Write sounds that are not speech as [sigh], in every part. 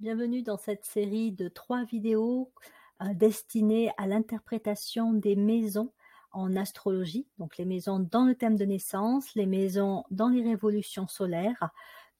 Bienvenue dans cette série de trois vidéos euh, destinées à l'interprétation des maisons en astrologie, donc les maisons dans le thème de naissance, les maisons dans les révolutions solaires.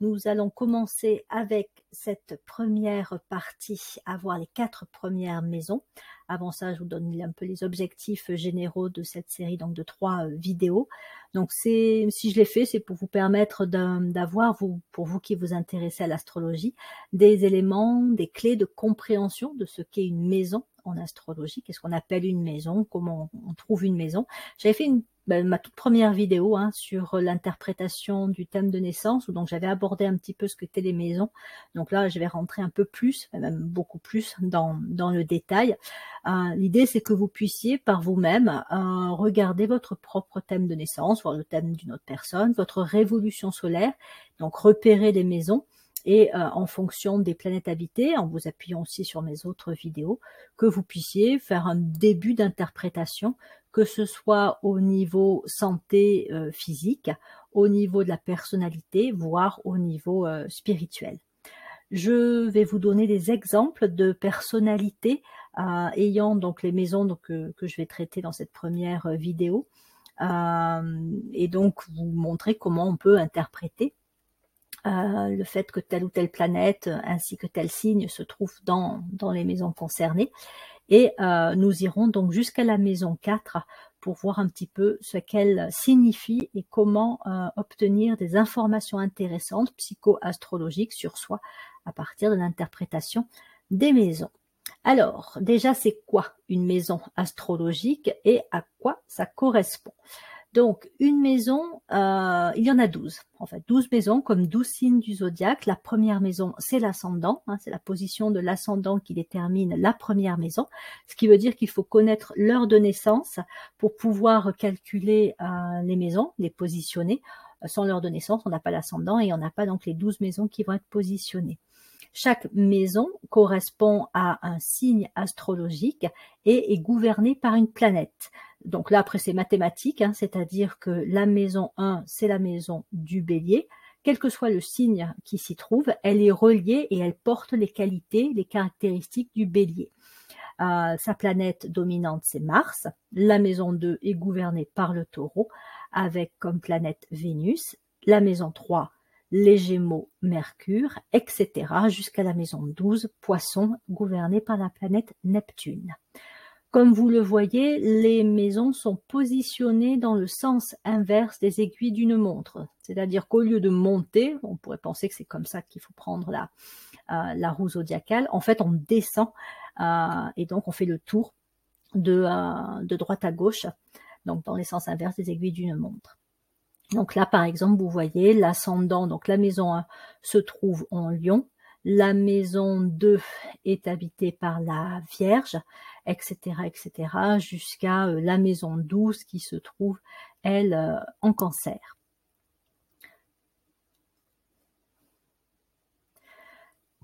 Nous allons commencer avec cette première partie, à voir les quatre premières maisons. Avant ça, je vous donne un peu les objectifs généraux de cette série donc de trois euh, vidéos. Donc si je l'ai fait, c'est pour vous permettre d'avoir pour vous qui vous intéressez à l'astrologie des éléments, des clés de compréhension de ce qu'est une maison en astrologie, qu'est-ce qu'on appelle une maison, comment on trouve une maison. J'avais fait une ben, ma toute première vidéo hein, sur l'interprétation du thème de naissance, où donc j'avais abordé un petit peu ce que étaient les maisons. Donc là, je vais rentrer un peu plus, même beaucoup plus dans, dans le détail. Euh, l'idée, c'est que vous puissiez par vous-même euh, regarder votre propre thème de naissance, voir le thème d'une autre personne, votre révolution solaire, donc repérer les maisons et euh, en fonction des planètes habitées, en vous appuyant aussi sur mes autres vidéos, que vous puissiez faire un début d'interprétation, que ce soit au niveau santé euh, physique, au niveau de la personnalité, voire au niveau euh, spirituel. Je vais vous donner des exemples de personnalités ayant donc les maisons donc, que je vais traiter dans cette première vidéo, et donc vous montrer comment on peut interpréter euh, le fait que telle ou telle planète ainsi que tel signe se trouve dans, dans les maisons concernées. Et euh, nous irons donc jusqu'à la maison 4 pour voir un petit peu ce qu'elle signifie et comment euh, obtenir des informations intéressantes psycho-astrologiques sur soi à partir de l'interprétation des maisons. Alors, déjà, c'est quoi une maison astrologique et à quoi ça correspond? Donc, une maison, euh, il y en a douze. En fait, douze maisons comme douze signes du zodiaque. La première maison, c'est l'ascendant. Hein, c'est la position de l'ascendant qui détermine la première maison. Ce qui veut dire qu'il faut connaître l'heure de naissance pour pouvoir calculer euh, les maisons, les positionner. Sans l'heure de naissance, on n'a pas l'ascendant et on n'a pas donc les douze maisons qui vont être positionnées. Chaque maison correspond à un signe astrologique et est gouvernée par une planète. Donc là, après, c'est mathématique, hein, c'est-à-dire que la maison 1, c'est la maison du bélier. Quel que soit le signe qui s'y trouve, elle est reliée et elle porte les qualités, les caractéristiques du bélier. Euh, sa planète dominante, c'est Mars. La maison 2 est gouvernée par le taureau, avec comme planète Vénus. La maison 3, les Gémeaux, Mercure, etc., jusqu'à la maison 12, Poisson, gouvernée par la planète Neptune. Comme vous le voyez, les maisons sont positionnées dans le sens inverse des aiguilles d'une montre. C'est-à-dire qu'au lieu de monter, on pourrait penser que c'est comme ça qu'il faut prendre la, euh, la roue zodiacale, en fait on descend euh, et donc on fait le tour de, euh, de droite à gauche, donc dans les sens inverses des aiguilles d'une montre. Donc là, par exemple, vous voyez l'ascendant, donc la maison 1 se trouve en lion, la maison 2 est habitée par la Vierge, etc., etc., jusqu'à euh, la maison 12 qui se trouve, elle, euh, en cancer.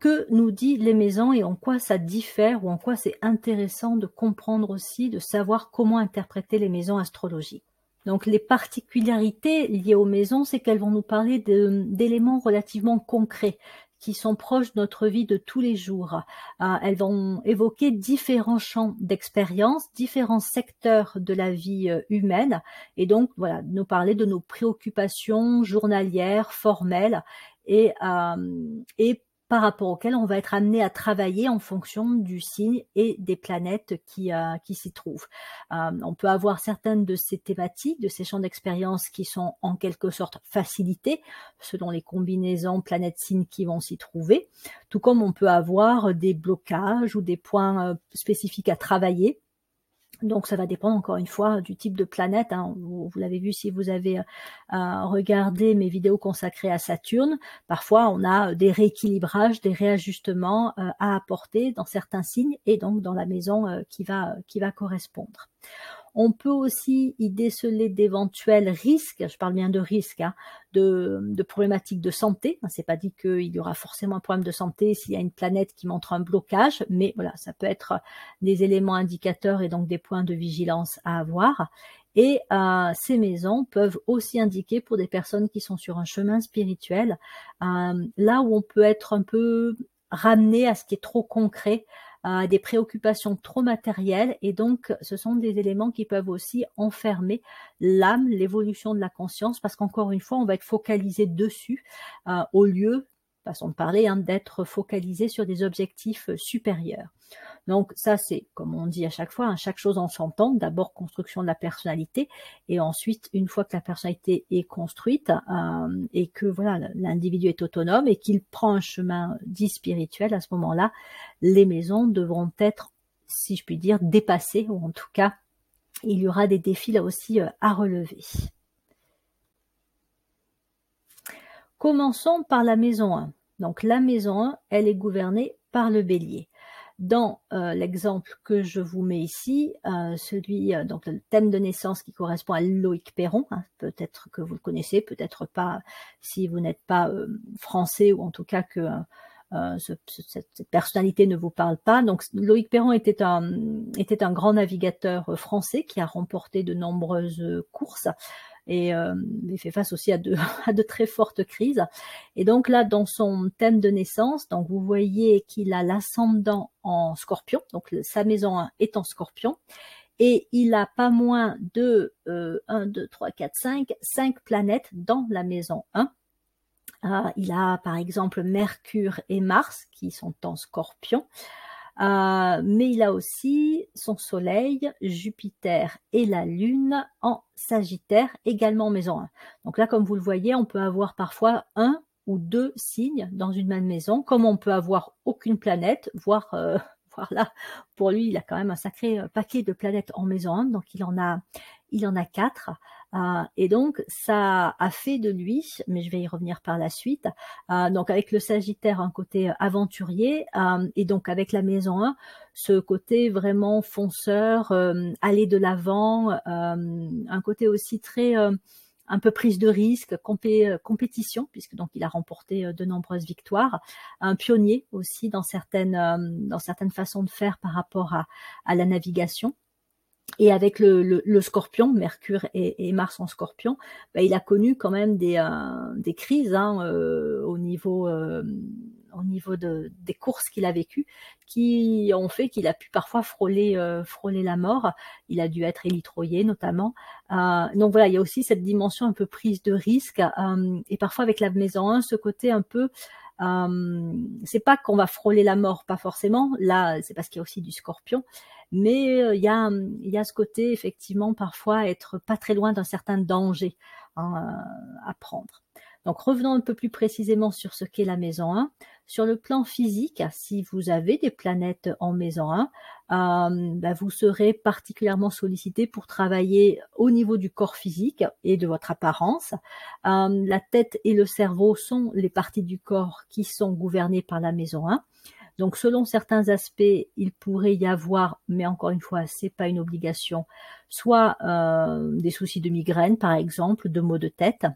Que nous dit les maisons et en quoi ça diffère ou en quoi c'est intéressant de comprendre aussi, de savoir comment interpréter les maisons astrologiques? Donc les particularités liées aux maisons, c'est qu'elles vont nous parler d'éléments relativement concrets qui sont proches de notre vie de tous les jours. Euh, elles vont évoquer différents champs d'expérience, différents secteurs de la vie euh, humaine, et donc voilà, nous parler de nos préoccupations journalières, formelles, et, euh, et par rapport auquel on va être amené à travailler en fonction du signe et des planètes qui, euh, qui s'y trouvent. Euh, on peut avoir certaines de ces thématiques, de ces champs d'expérience qui sont en quelque sorte facilités selon les combinaisons planètes-signes qui vont s'y trouver, tout comme on peut avoir des blocages ou des points euh, spécifiques à travailler donc ça va dépendre encore une fois du type de planète. Hein. Vous, l'avez vu si vous avez euh, regardé mes vidéos consacrées à Saturne. Parfois on a des rééquilibrages, des réajustements euh, à apporter dans certains signes et donc dans la maison euh, qui va qui va correspondre. On peut aussi y déceler d'éventuels risques, je parle bien de risques, hein, de, de, problématiques de santé. C'est pas dit qu'il y aura forcément un problème de santé s'il y a une planète qui montre un blocage, mais voilà, ça peut être des éléments indicateurs et donc des points de vigilance à avoir. Et euh, ces maisons peuvent aussi indiquer pour des personnes qui sont sur un chemin spirituel, euh, là où on peut être un peu ramener à ce qui est trop concret, à des préoccupations trop matérielles. Et donc, ce sont des éléments qui peuvent aussi enfermer l'âme, l'évolution de la conscience, parce qu'encore une fois, on va être focalisé dessus euh, au lieu, façon de parler, hein, d'être focalisé sur des objectifs supérieurs. Donc ça, c'est, comme on dit à chaque fois, hein, chaque chose en son. D'abord, construction de la personnalité, et ensuite, une fois que la personnalité est construite euh, et que voilà, l'individu est autonome et qu'il prend un chemin dit spirituel, à ce moment-là, les maisons devront être, si je puis dire, dépassées, ou en tout cas, il y aura des défis là aussi euh, à relever. Commençons par la maison 1. Donc la maison 1, elle est gouvernée par le bélier. Dans euh, l'exemple que je vous mets ici, euh, celui euh, donc le thème de naissance qui correspond à Loïc Perron, hein, peut-être que vous le connaissez, peut-être pas si vous n'êtes pas français ou en tout cas que cette, personnalité ne vous parle pas. Donc Loïc Perron était un, était un grand navigateur français qui a remporté de nombreuses courses et euh, il fait face aussi à de, [laughs] à de très fortes crises. Et donc là, dans son thème de naissance, donc vous voyez qu'il a l'ascendant en scorpion, donc sa maison 1 est en scorpion, et il a pas moins de euh, 1, 2, 3, 4, 5, 5 planètes dans la maison 1. Ah, il a par exemple Mercure et Mars qui sont en scorpion. Euh, mais il a aussi son Soleil, Jupiter et la Lune en Sagittaire, également en maison 1. Donc là, comme vous le voyez, on peut avoir parfois un ou deux signes dans une même maison, comme on peut avoir aucune planète, voire, euh, [laughs] là, pour lui, il a quand même un sacré euh, paquet de planètes en maison 1, donc il en a, il en a quatre. Euh, et donc, ça a fait de lui, mais je vais y revenir par la suite, euh, donc avec le Sagittaire, un côté aventurier, euh, et donc avec la maison 1, ce côté vraiment fonceur, aller de l'avant, un côté aussi très un peu prise de risque, compétition, puisque donc il a remporté de nombreuses victoires, un pionnier aussi dans certaines dans certaines façons de faire par rapport à la navigation. Et avec le, le, scorpion, Mercure et, et, Mars en scorpion, bah, il a connu quand même des, euh, des crises hein, euh, au niveau, euh, au niveau de, des courses qu'il a vécues, qui ont fait qu'il a pu parfois frôler, frôler la mort. Il a dû être élitroyé notamment. donc voilà, il y a aussi cette dimension un peu prise de risque. et parfois avec la maison 1, ce côté un peu... c'est pas qu'on va frôler la mort, pas forcément. Là, c'est parce qu'il y a aussi du scorpion, mais euh, il y, a, il y a ce côté effectivement parfois être pas très loin d'un certain danger hein, à prendre. Donc revenons un peu plus précisément sur ce qu'est la maison 1. Sur le plan physique, si vous avez des planètes en maison 1, euh, bah, vous serez particulièrement sollicité pour travailler au niveau du corps physique et de votre apparence. Euh, la tête et le cerveau sont les parties du corps qui sont gouvernées par la maison 1. Donc selon certains aspects, il pourrait y avoir, mais encore une fois, c'est pas une obligation, soit euh, des soucis de migraine par exemple, de maux de tête,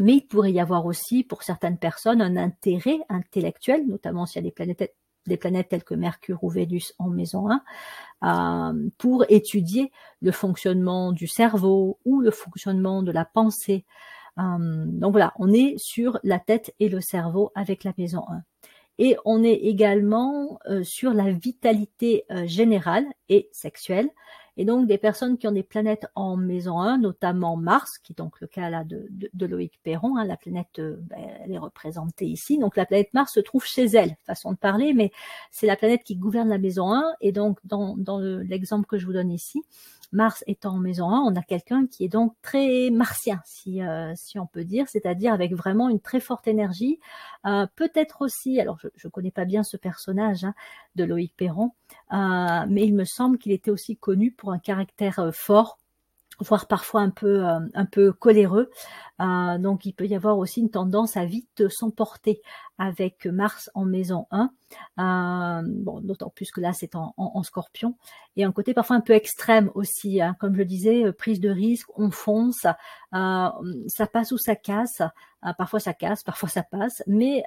mais il pourrait y avoir aussi pour certaines personnes un intérêt intellectuel, notamment s'il y a des planètes des telles que Mercure ou Vénus en maison 1, euh, pour étudier le fonctionnement du cerveau ou le fonctionnement de la pensée. Euh, donc voilà, on est sur la tête et le cerveau avec la maison 1 et on est également euh, sur la vitalité euh, générale et sexuelle. Et donc des personnes qui ont des planètes en maison 1, notamment Mars, qui est donc le cas là de, Loïc Perron, hein, la planète, euh, ben, elle est représentée ici. Donc la planète Mars se trouve chez elle, façon de parler, mais c'est la planète qui gouverne la maison 1. Et donc dans, dans l'exemple que je vous donne ici, Mars étant en maison 1, on a quelqu'un qui est donc très martien, si, euh, si on peut dire, c'est-à-dire avec vraiment une très forte énergie. Euh, peut-être aussi, alors je ne connais pas bien ce personnage hein, de Loïc Perron, mais il me semble qu'il était aussi connu pour un caractère fort, voire parfois un peu un peu coléreux. Euh, donc il peut y avoir aussi une tendance à vite s'emporter avec Mars en maison 1. Euh, bon, d'autant plus que là c'est en, en, scorpion. Et un côté parfois un peu extrême aussi. Hein. Comme je disais, euh, prise de risque, on fonce, euh, ça passe ou ça casse. Euh, parfois ça casse, parfois ça passe. Mais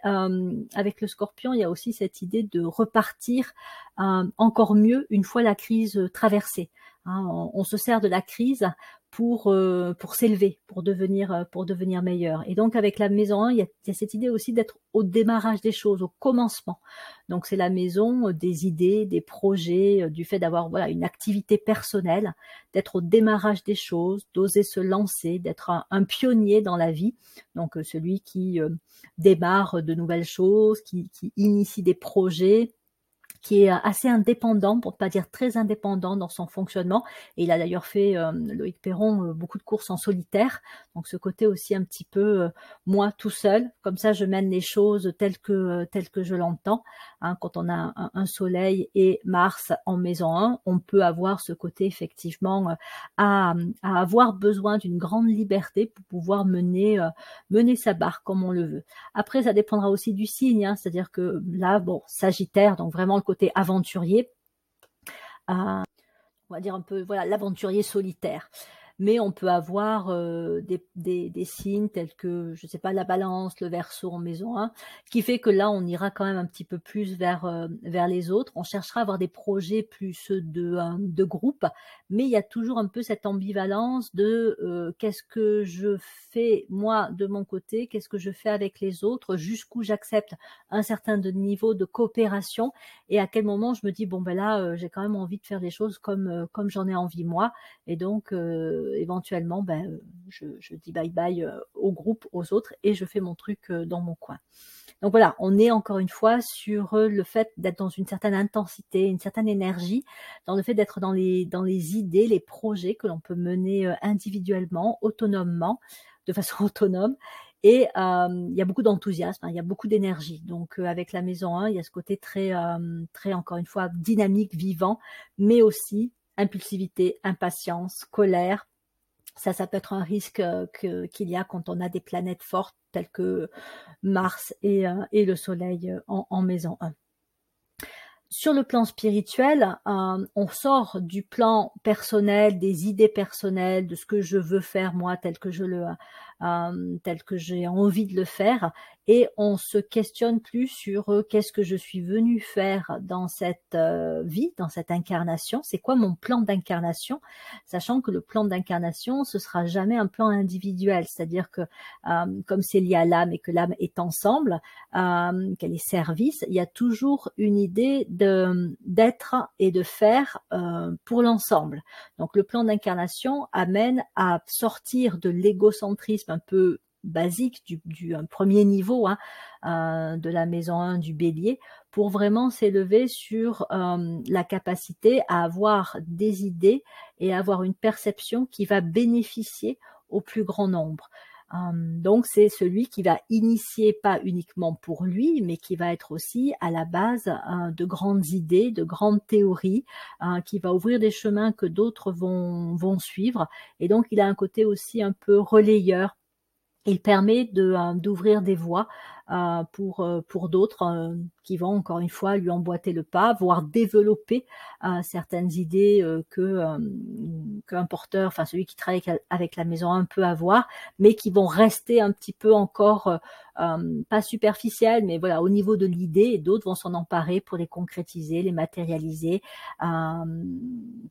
avec le scorpion, il y a aussi cette idée de repartir encore mieux une fois la crise traversée. Hein. on, se sert de la crise pour euh, pour s'élever, pour devenir euh, pour devenir meilleur. Et donc avec la maison 1, il y a, il cette idée aussi d'être au démarrage des choses, au commencement. Donc c'est la maison euh, des idées, des projets, du fait d'avoir voilà une activité personnelle, d'être au démarrage des choses, d'oser se lancer, d'être un, un, pionnier dans la vie. Donc celui qui démarre de nouvelles choses, qui initie des projets, qui est assez indépendant, pour ne pas dire très indépendant dans son fonctionnement. Et il a d'ailleurs fait, euh, Loïc Perron, euh, beaucoup de courses en solitaire. Donc ce côté aussi un petit peu euh, moi tout seul. Comme ça, je mène les choses telles que telles que je l'entends. Hein, quand on a un, Soleil et Mars en maison 1, on peut avoir ce côté effectivement à, à avoir besoin d'une grande liberté pour pouvoir mener mener sa barque comme on le veut. Après, ça dépendra aussi du signe. Hein, C'est-à-dire que là, bon, Sagittaire, donc vraiment le côté aventurier, on va dire un peu voilà l'aventurier solitaire mais on peut avoir euh, des, des, des, signes tels que, je sais pas, la balance, le verso en maison 1, qui fait que là, on ira quand même un petit peu plus vers, euh, vers les autres. On cherchera à avoir des projets plus de, euh, de groupe, mais il y a toujours un peu cette ambivalence de qu'est-ce que je fais moi de mon côté, qu'est-ce que je fais avec les autres, jusqu'où j'accepte un certain niveau de coopération et à quel moment je me dis, bon ben là, j'ai quand même envie de faire des choses comme, comme j'en ai envie moi. Et donc, éventuellement, ben, je, je, dis bye bye euh, au groupe, aux autres, et je fais mon truc euh, dans mon coin. Donc voilà, on est encore une fois sur euh, le fait d'être dans une certaine intensité, une certaine énergie, dans le fait d'être dans les, dans les idées, les projets que l'on peut mener individuellement, autonomement, de façon [laughs] autonome. Et euh, il y a beaucoup d'enthousiasme, hein, il y a beaucoup d'énergie. Donc euh, avec la maison 1, il y a ce côté très, euh, très encore une fois dynamique, vivant, mais aussi impulsivité, impatience, colère. Ça, ça peut être un risque euh, qu'il y a quand on a des planètes fortes telles que Mars et, euh, et le Soleil euh, en, maison 1. Sur le plan spirituel, on sort du plan personnel, des idées personnelles, de ce que je veux faire moi tel que je le euh, tel que j'ai envie de le faire. Et on se questionne plus sur euh, qu'est-ce que je suis venu faire dans cette euh, vie, dans cette incarnation, c'est quoi mon plan d'incarnation, sachant que le plan d'incarnation, ce sera jamais un plan individuel, c'est-à-dire que euh, comme c'est lié à l'âme et que l'âme est ensemble, qu'elle est service, il y a toujours une idée d'être et de faire pour l'ensemble. Donc le plan d'incarnation amène à sortir de l'égocentrisme un peu basique du, premier niveau hein, euh, de la maison 1 du bélier pour vraiment s'élever sur euh, la capacité à avoir des idées et avoir une perception qui va bénéficier au plus grand nombre. Euh, donc c'est celui qui va initier pas uniquement pour lui, mais qui va être aussi à la base de grandes idées, de grandes théories, qui va ouvrir des chemins que d'autres vont suivre. Et donc il a un côté aussi un peu relayeur il permet euh, d'ouvrir des voies euh, pour euh, pour d'autres qui vont encore une fois lui emboîter le pas, voire développer certaines idées que qu'un porteur, enfin celui qui travaille avec la maison 1 peut avoir, mais qui vont rester un petit peu encore euh, pas superficielles, mais voilà, au niveau de l'idée, et d'autres vont s'en emparer pour les concrétiser, les matérialiser. Euh,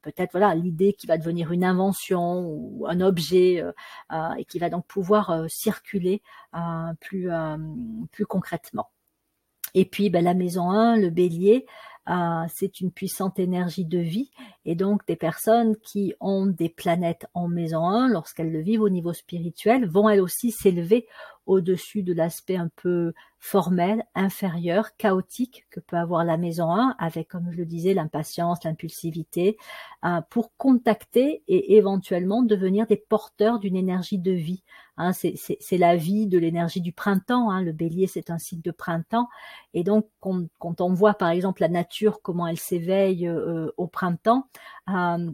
Peut-être voilà l'idée qui va devenir une invention ou un objet euh, euh et qui va donc pouvoir euh, circuler euh, plus plus concrètement. Et puis ben, la maison 1, le bélier, euh, c'est une puissante énergie de vie et donc des personnes qui ont des planètes en maison 1, lorsqu'elles le vivent au niveau spirituel, vont elles aussi s'élever au-dessus de l'aspect un peu formel, inférieur, chaotique que peut avoir la maison 1 avec, comme je le disais, l'impatience, l'impulsivité, euh, pour contacter et éventuellement devenir des porteurs d'une énergie de vie. Hein, c'est la vie de l'énergie du printemps. Hein, le bélier, c'est un cycle de printemps. Et donc, quand, on voit par exemple la nature, comment elle s'éveille euh, au printemps,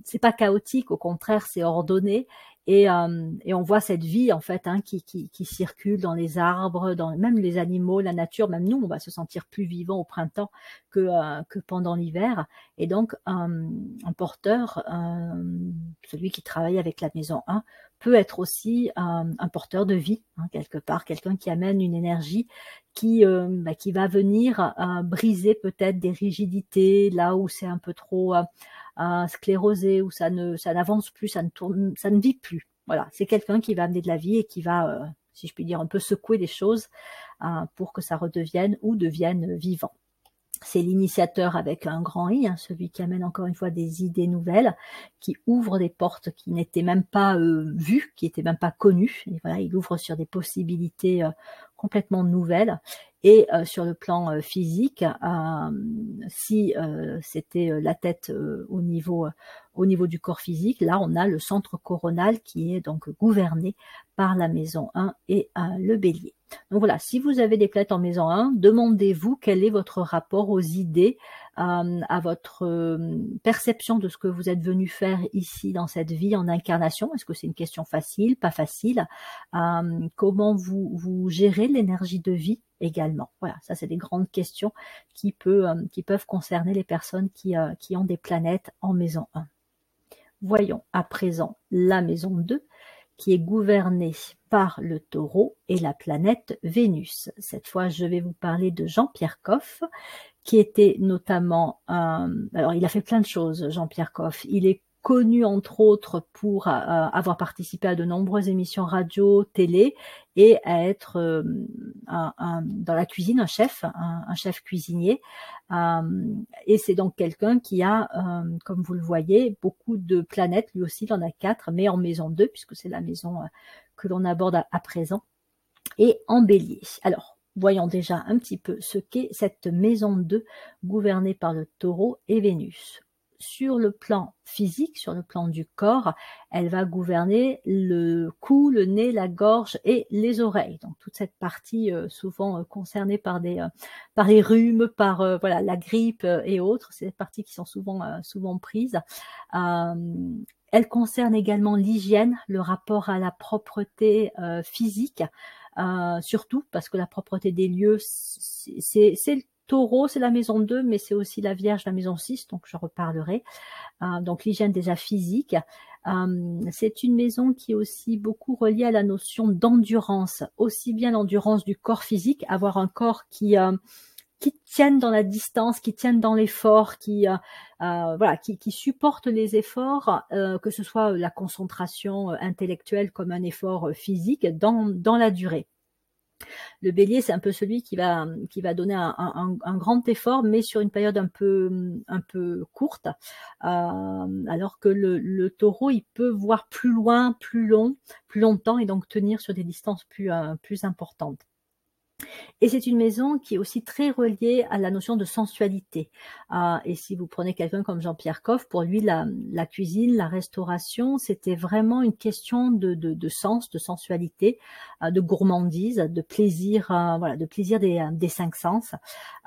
c'est pas chaotique, au contraire, c'est ordonné. Et, euh, et, on voit cette vie en fait hein, qui, qui, qui, circule dans les arbres, dans même les animaux, la nature, même nous, on va se sentir plus vivant au printemps que, euh, que pendant l'hiver. Et donc un, un porteur, celui qui travaille avec la maison 1, peut être aussi un, un porteur de vie hein, quelque part, quelqu'un qui amène une énergie qui, euh, bah, qui va venir briser peut-être des rigidités là où c'est un peu trop sclérosé, où ça ne, ça n'avance plus, ça ne tourne, ça ne vit plus. Voilà, c'est quelqu'un qui va amener de la vie et qui va, si je puis dire, un peu secouer les choses pour que ça redevienne ou devienne vivant c'est l'initiateur avec un grand I, hein, celui qui amène encore une fois des idées nouvelles, qui ouvre des portes qui n'étaient même pas euh, vues, qui n'étaient même pas connues. Il ouvre sur des possibilités euh, complètement nouvelles. Et euh, sur le plan physique, si c'était la tête au niveau du corps physique, là on a le centre coronal qui est donc gouverné par la maison 1 et le bélier. Donc voilà, si vous avez des planètes en maison 1, demandez-vous quel est votre rapport aux idées, euh, à votre euh, perception de ce que vous êtes venu faire ici dans cette vie en incarnation. Est-ce que c'est une question facile, pas facile? Euh, Comment vous, gérez l'énergie de vie également? Voilà, ça c'est des grandes questions qui peuvent concerner les personnes qui, qui ont des planètes en maison 1. Voyons à présent la maison 2 qui est gouvernée par le taureau et la planète Vénus. Cette fois, je vais vous parler de Jean-Pierre Coff, qui était notamment un... Alors, il a fait plein de choses, Jean-Pierre Coff. Il est connu entre autres pour euh, avoir participé à de nombreuses émissions radio, télé et à être euh, un, dans la cuisine un chef, un, chef cuisinier. Euh, et c'est donc quelqu'un qui a, comme vous le voyez, beaucoup de planètes. Lui aussi, il en a quatre, mais en maison 2, puisque c'est la maison que l'on aborde à, à présent, et en bélier. Alors, voyons déjà un petit peu ce qu'est cette maison 2 gouvernée par le taureau et Vénus sur le plan physique, sur le plan du corps, elle va gouverner le cou, le nez, la gorge et les oreilles. Donc toute cette partie euh, souvent euh, concernée par des euh, par les rhumes, par voilà la grippe et autres, c'est des parties qui sont souvent souvent prises. elle concerne également l'hygiène, le rapport à la propreté physique. surtout parce que la propreté des lieux, c'est Taureau, c'est la maison 2, mais c'est aussi la Vierge, la maison 6, donc je reparlerai. Euh, donc l'hygiène déjà physique. Euh, c'est une maison qui est aussi beaucoup reliée à la notion d'endurance, aussi bien l'endurance du corps physique, avoir un corps qui euh, qui tienne dans la distance, qui tienne dans l'effort, qui voilà, qui, qui, supporte les efforts, que ce soit la concentration intellectuelle comme un effort physique dans dans la durée. Le bélier, c'est un peu celui qui va, qui va donner un, grand effort, mais sur une période un peu, un peu courte, euh, alors que le, taureau, il peut voir plus loin, plus long, plus longtemps, et donc tenir sur des distances plus, euh, plus importantes. Et c'est une maison qui est aussi très reliée à la notion de sensualité. Ah, et si vous prenez quelqu'un comme Jean-Pierre Coff, pour lui, la, cuisine, la restauration, c'était vraiment une question de, sens, de sensualité, euh, de gourmandise, de plaisir, euh, voilà, de plaisir des, cinq sens.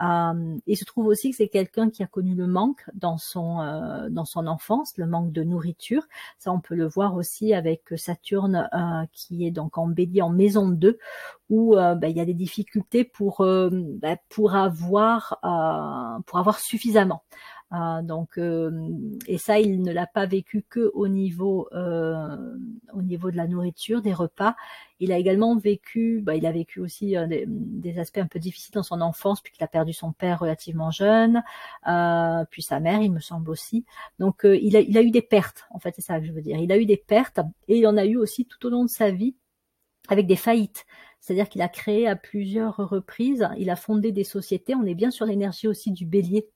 Euh, il se trouve aussi que c'est quelqu'un qui a connu le manque dans son dans son enfance, le manque de nourriture. Ça, on peut le voir aussi avec Saturne qui est donc en en maison 2, où ben, il y a des difficultés pour euh, bah, pour avoir euh, pour avoir suffisamment. Euh, donc et ça il ne l'a pas vécu que au niveau au niveau de la nourriture des repas. Il a également vécu bah, il a vécu aussi des, aspects un peu difficiles dans son enfance puisqu'il a perdu son père relativement jeune puis sa mère il me semble aussi. Donc il a il a eu des pertes en fait c'est ça que je veux dire. Il a eu des pertes et il en a eu aussi tout au long de sa vie avec des faillites c'est-à-dire qu'il a créé à plusieurs reprises, il a fondé des sociétés, on est bien sur l'énergie aussi du bélier,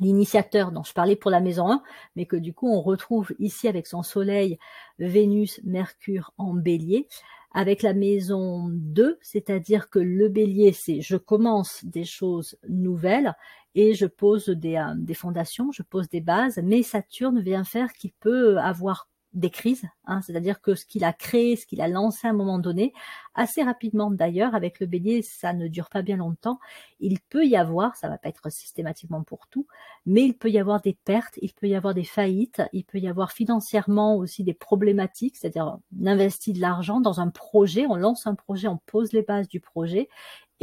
l'initiateur dont je parlais pour la maison 1, mais que du coup on retrouve ici avec son soleil, Vénus, Mercure en bélier, avec la maison 2, c'est-à-dire que le bélier, c'est je commence des choses nouvelles et je pose des, euh, des fondations, je pose des bases, mais Saturne vient faire qu'il peut avoir des crises, hein, c'est-à-dire que ce qu'il a créé, ce qu'il a lancé à un moment donné, assez rapidement d'ailleurs, avec le bélier, ça ne dure pas bien longtemps, il peut y avoir, ça va pas être systématiquement pour tout, mais il peut y avoir des pertes, il peut y avoir des faillites, il peut y avoir financièrement aussi des problématiques, c'est-à-dire on investit de l'argent dans un projet, on lance un projet, on pose les bases du projet,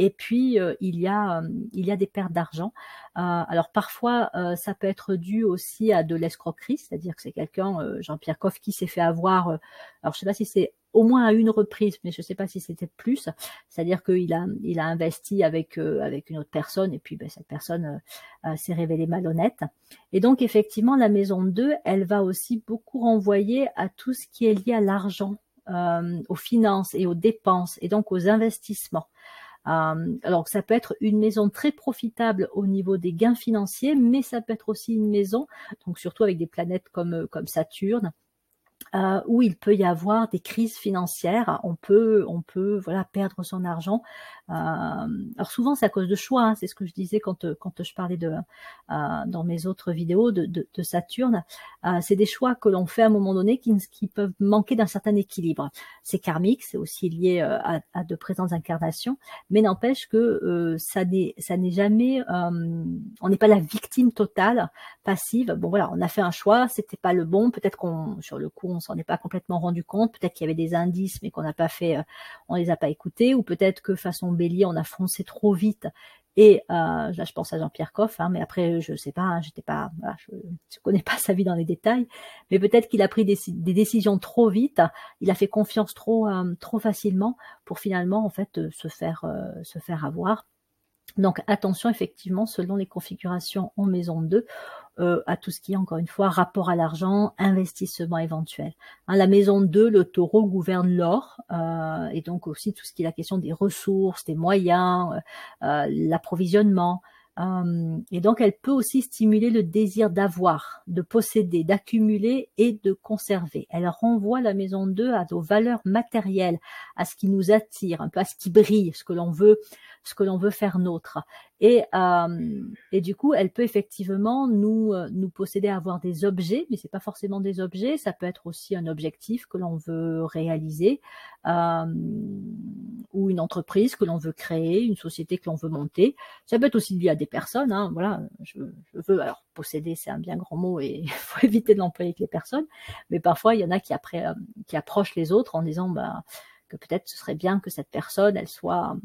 et puis euh, il y a euh, il y a des pertes d'argent. Euh, alors parfois ça peut être dû aussi à de l'escroquerie, c'est-à-dire que c'est quelqu'un Jean-Pierre Coff qui s'est fait avoir. alors je sais pas si c'est au moins à une reprise, mais je ne sais pas si c'était plus. C'est-à-dire qu'il a, il a investi avec euh, avec une autre personne et puis ben, cette personne euh, s'est révélée malhonnête. Et donc effectivement, la maison 2, elle va aussi beaucoup renvoyer à tout ce qui est lié à l'argent, aux finances et aux dépenses et donc aux investissements. Alors ça peut être une maison très profitable au niveau des gains financiers, mais ça peut être aussi une maison, donc surtout avec des planètes comme comme Saturne, euh, où il peut y avoir des crises financières. On peut, on peut, voilà, perdre son argent. Euh, alors souvent, c'est à cause de choix. Hein, c'est ce que je disais quand quand je parlais de euh, dans mes autres vidéos de, de, de Saturne. Euh, c'est des choix que l'on fait à un moment donné qui, qui peuvent manquer d'un certain équilibre. C'est karmique, c'est aussi lié euh, à, à, de présentes incarnations, mais n'empêche que euh, ça n'est ça n'est jamais, on n'est pas la victime totale, passive. Bon voilà, on a fait un choix, c'était pas le bon. Peut-être qu'on sur le coup on s'en est pas complètement rendu compte. Peut-être qu'il y avait des indices, mais qu'on n'a pas fait, euh, on les a pas écoutés, ou peut-être que façon Bélier, on a foncé trop vite. Et euh, là, je pense à Jean-Pierre Coff, hein, mais après, je sais pas, hein, j'étais pas, je, je connais pas [laughs] sa vie dans les détails, mais peut-être qu'il a pris des, décisions trop vite, il a fait confiance trop, euh, trop facilement pour finalement, en fait, se faire, se faire avoir. Donc attention effectivement, selon les configurations en maison 2, euh, à tout ce qui est encore une fois rapport à l'argent, investissement éventuel. Hein, la maison 2, le taureau gouverne l'or euh, et donc aussi tout ce qui est la question des ressources, des moyens, euh, euh l'approvisionnement. Euh, et donc elle peut aussi stimuler le désir d'avoir, de posséder, d'accumuler et de conserver. Elle renvoie la maison 2 à nos valeurs matérielles, à ce qui nous attire, un peu à ce qui brille, ce que l'on veut ce que l'on veut faire nôtre. Et, euh, et du coup, elle peut effectivement nous, euh, nous posséder à avoir des objets, mais c'est pas forcément des objets, ça peut être aussi un objectif que l'on veut réaliser, euh, ou une entreprise que l'on veut créer, une société que l'on veut monter. Ça peut être aussi lié à des personnes. Hein, voilà, je, je, veux alors posséder, c'est un bien grand mot et [laughs] il faut éviter de l'employer avec les personnes. Mais parfois, il y en a qui après euh, qui approchent les autres en disant bah que peut-être ce serait bien que cette personne, elle soit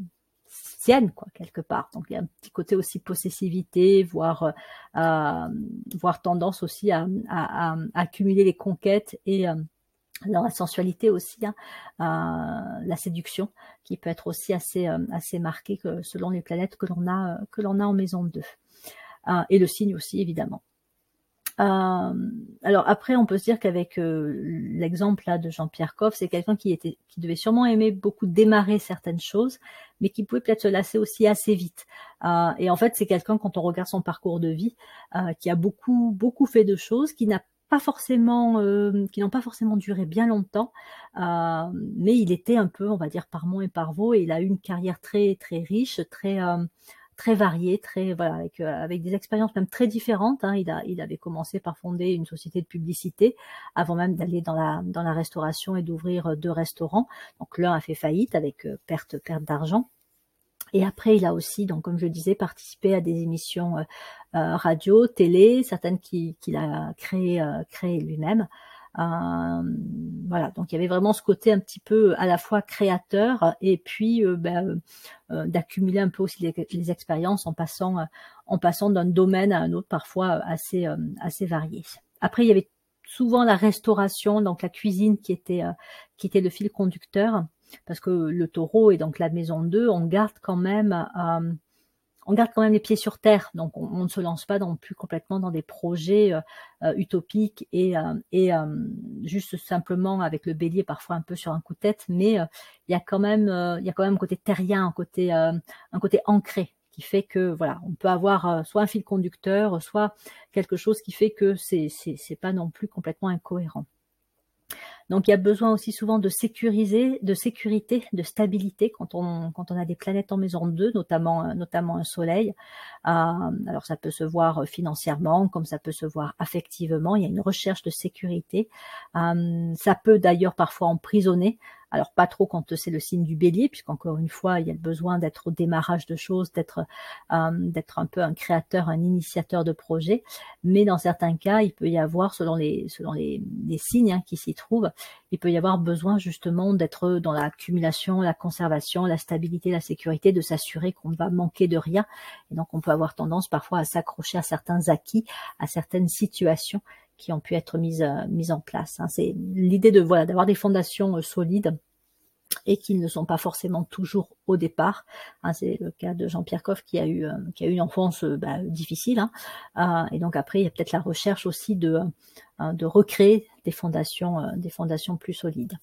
tiennent quoi quelque part. Donc il y a un petit côté aussi possessivité, voire euh, euh voire tendance aussi à, accumuler les conquêtes et euh, dans la sensualité aussi, hein, euh, la séduction qui peut être aussi assez assez marquée que selon les planètes que l'on a que l'on a en maison 2 et le signe aussi évidemment. Alors après, on peut se dire qu'avec euh, l'exemple là de Jean-Pierre Coff, c'est quelqu'un qui était, qui devait sûrement aimer beaucoup démarrer certaines choses, mais qui pouvait peut-être se lasser aussi assez vite. Euh, et en fait, c'est quelqu'un quand on regarde son parcours de vie, euh, qui a beaucoup, beaucoup fait de choses, qui n'a pas forcément, euh, qui n'ont pas forcément duré bien longtemps, euh, mais il était un peu, on va dire, par mont et par veau, et il a eu une carrière très, très riche, très, très varié, très voilà, avec, euh, avec des expériences même très différentes. Hein. Il, a, il avait commencé par fonder une société de publicité avant même d'aller dans la, dans la restauration et d'ouvrir euh, deux restaurants. Donc l'un a fait faillite avec euh, perte, perte d'argent. Et après, il a aussi, donc comme je disais, participé à des émissions radio, télé, certaines qu'il a créées créé lui-même. Euh, voilà, donc il y avait vraiment ce côté un petit peu à la fois créateur et puis euh, ben, euh, d'accumuler un peu aussi les, expériences en passant en passant d'un domaine à un autre parfois assez assez varié. Après il y avait souvent la restauration, donc la cuisine qui était qui était le fil conducteur parce que le taureau et donc la maison 2, on garde quand même on garde quand même les pieds sur terre, donc on, ne se lance pas non plus complètement dans des projets euh, euh, utopiques et, euh, et juste simplement avec le bélier parfois un peu sur un coup de tête, mais il y a quand même il y a quand même un côté terrien, un côté un côté ancré qui fait que voilà, on peut avoir soit un fil conducteur, soit quelque chose qui fait que c'est c'est pas non plus complètement incohérent. Donc il y a besoin aussi souvent de sécuriser, de sécurité, de stabilité quand on a des planètes en maison 2, notamment euh, notamment un soleil. Euh, alors ça peut se voir financièrement, comme ça peut se voir affectivement. Il y a une recherche de sécurité. Euh, ça peut d'ailleurs parfois emprisonner alors pas trop quand c'est le signe du bélier, puisqu'encore une fois, il y a le besoin d'être au démarrage de choses, d'être euh, un peu un créateur, un initiateur de projet. Mais dans certains cas, il peut y avoir, selon les selon les, les signes hein, qui s'y trouvent, il peut y avoir besoin justement d'être dans l'accumulation, la conservation, la stabilité, la sécurité, de s'assurer qu'on ne va manquer de rien. Et donc on peut avoir tendance parfois à s'accrocher à certains acquis, à certaines situations qui ont pu être mises, mises en place. Hein. C'est l'idée de voilà d'avoir des fondations solides et qu'ils ne sont pas forcément toujours au départ. Hein, c'est le cas de Jean-Pierre Coff qui a eu euh, qui a eu une enfance euh, bah, difficile, hein, euh, et donc après il y a peut-être la recherche aussi de de recréer des fondations des fondations plus solides.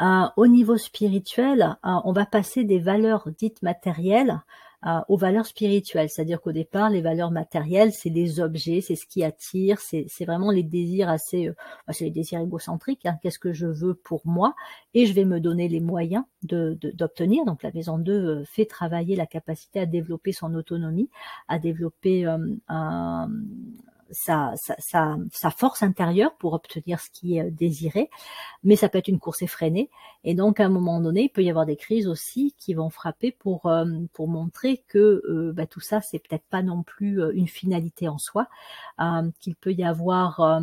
au niveau spirituel, on va passer des valeurs dites matérielles aux valeurs spirituelles. C'est-à-dire qu'au départ, les valeurs matérielles, c'est les objets, c'est ce qui attire, c'est vraiment les désirs assez, euh, bah, c'est les désirs égocentriques. Hein. Qu'est-ce que je veux pour moi? Et je vais me donner les moyens d'obtenir. De, Donc la maison 2 euh, fait travailler la capacité à développer son autonomie, à développer euh, un sa, sa, sa, force intérieure pour obtenir ce qui est désiré, mais ça peut être une course effrénée. Et donc, à un moment donné, il peut y avoir des crises aussi qui vont frapper pour, euh, pour montrer que euh, bah, tout ça, c'est peut-être pas non plus euh, une finalité en soi, qu'il peut y avoir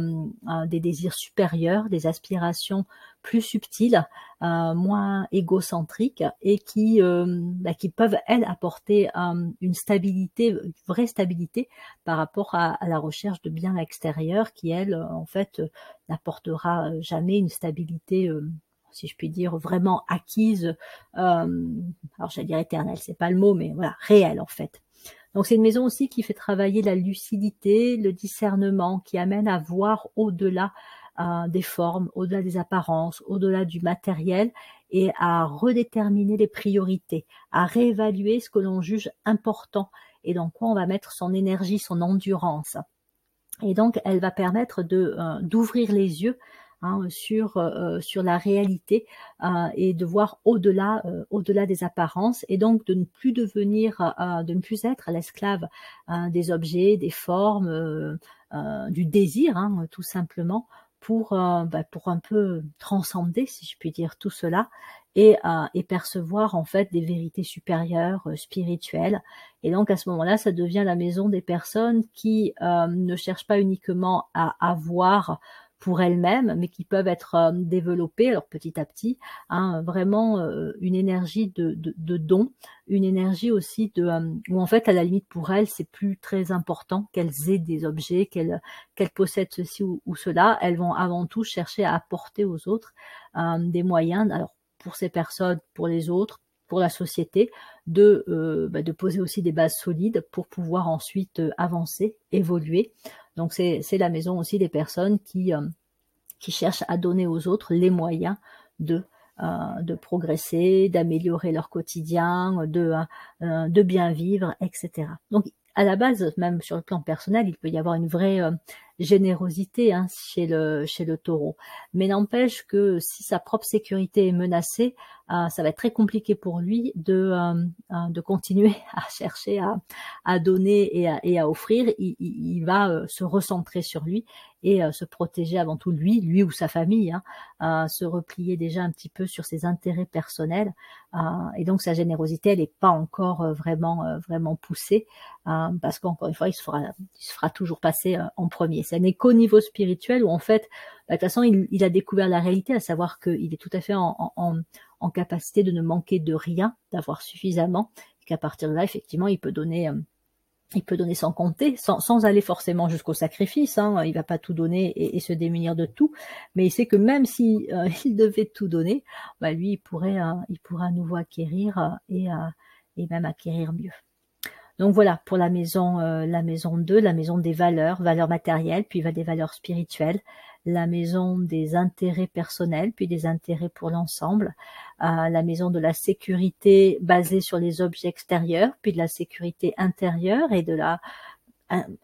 des désirs supérieurs, des aspirations plus subtiles, euh, moins égocentriques et qui, euh, bah, qui peuvent elles apporter euh, une stabilité, une vraie stabilité par rapport à, la recherche de biens extérieurs qui elle en fait n'apportera jamais une stabilité si je puis dire, vraiment acquise, alors j'allais dire éternelle, c'est pas le mot, mais voilà, réelle en fait. Donc c'est une maison aussi qui fait travailler la lucidité, le discernement, qui amène à voir au-delà des formes, au-delà des apparences, au-delà du matériel, et à redéterminer les priorités, à réévaluer ce que l'on juge important et dans quoi on va mettre son énergie, son endurance. Et donc, elle va permettre de euh, d'ouvrir les yeux hein, sur euh, sur la réalité euh, et de voir au-delà au-delà des apparences et donc de ne plus devenir de ne plus être l'esclave des objets, des formes, du désir, hein, tout simplement, pour, euh, bah, pour un peu transcender, si je puis dire, tout cela et, euh, et percevoir en fait des vérités supérieures, euh, spirituelles. Et donc à ce moment-là, ça devient la maison des personnes qui ne cherchent pas uniquement à avoir pour elles-mêmes, mais qui peuvent être euh, développées, alors petit à petit, hein, vraiment euh, une énergie de, de, de, don, une énergie aussi de euh, où en fait à la limite pour elles c'est plus très important qu'elles aient des objets, qu'elles qu'elles possèdent ceci ou, cela, elles vont avant tout chercher à apporter aux autres des moyens, alors pour ces personnes, pour les autres, pour la société, de, bah, de poser aussi des bases solides pour pouvoir ensuite avancer, évoluer. Donc c'est la maison aussi des personnes qui, euh, qui cherchent à donner aux autres les moyens de, euh, progresser, d'améliorer leur quotidien, de, euh, de bien vivre, etc. Donc à la base, même sur le plan personnel, il peut y avoir une vraie générosité hein, chez le chez le taureau. Mais n'empêche que si sa propre sécurité est menacée, euh, ça va être très compliqué pour lui de euh, euh, de continuer [laughs] à chercher à, à donner et à, et à offrir. Il, il, va se recentrer sur lui et se protéger avant tout lui, lui ou sa famille, hein, se replier déjà un petit peu sur ses intérêts personnels. et donc sa générosité, elle n'est pas encore vraiment vraiment poussée parce qu'encore une fois, il se fera il se fera toujours passer en premier ça n'est qu'au niveau spirituel où en fait, bah, de toute façon, il, a découvert la réalité, à savoir qu'il est tout à fait en, capacité de ne manquer de rien, d'avoir suffisamment, et qu'à partir de là, effectivement, il peut donner, euh, il peut donner sans compter, sans, aller forcément jusqu'au sacrifice. Hein, il va pas tout donner et, se démunir de tout, mais il sait que même si euh, [laughs] il devait tout donner, bah, lui, il pourrait, euh, il pourrait à nouveau acquérir et, et même acquérir mieux. Donc voilà, pour la maison, euh, la maison 2, la maison des valeurs, valeurs matérielles, puis des valeurs spirituelles, la maison des intérêts personnels, puis des intérêts pour l'ensemble, euh, la maison de la sécurité basée sur les objets extérieurs, puis de la sécurité intérieure et de la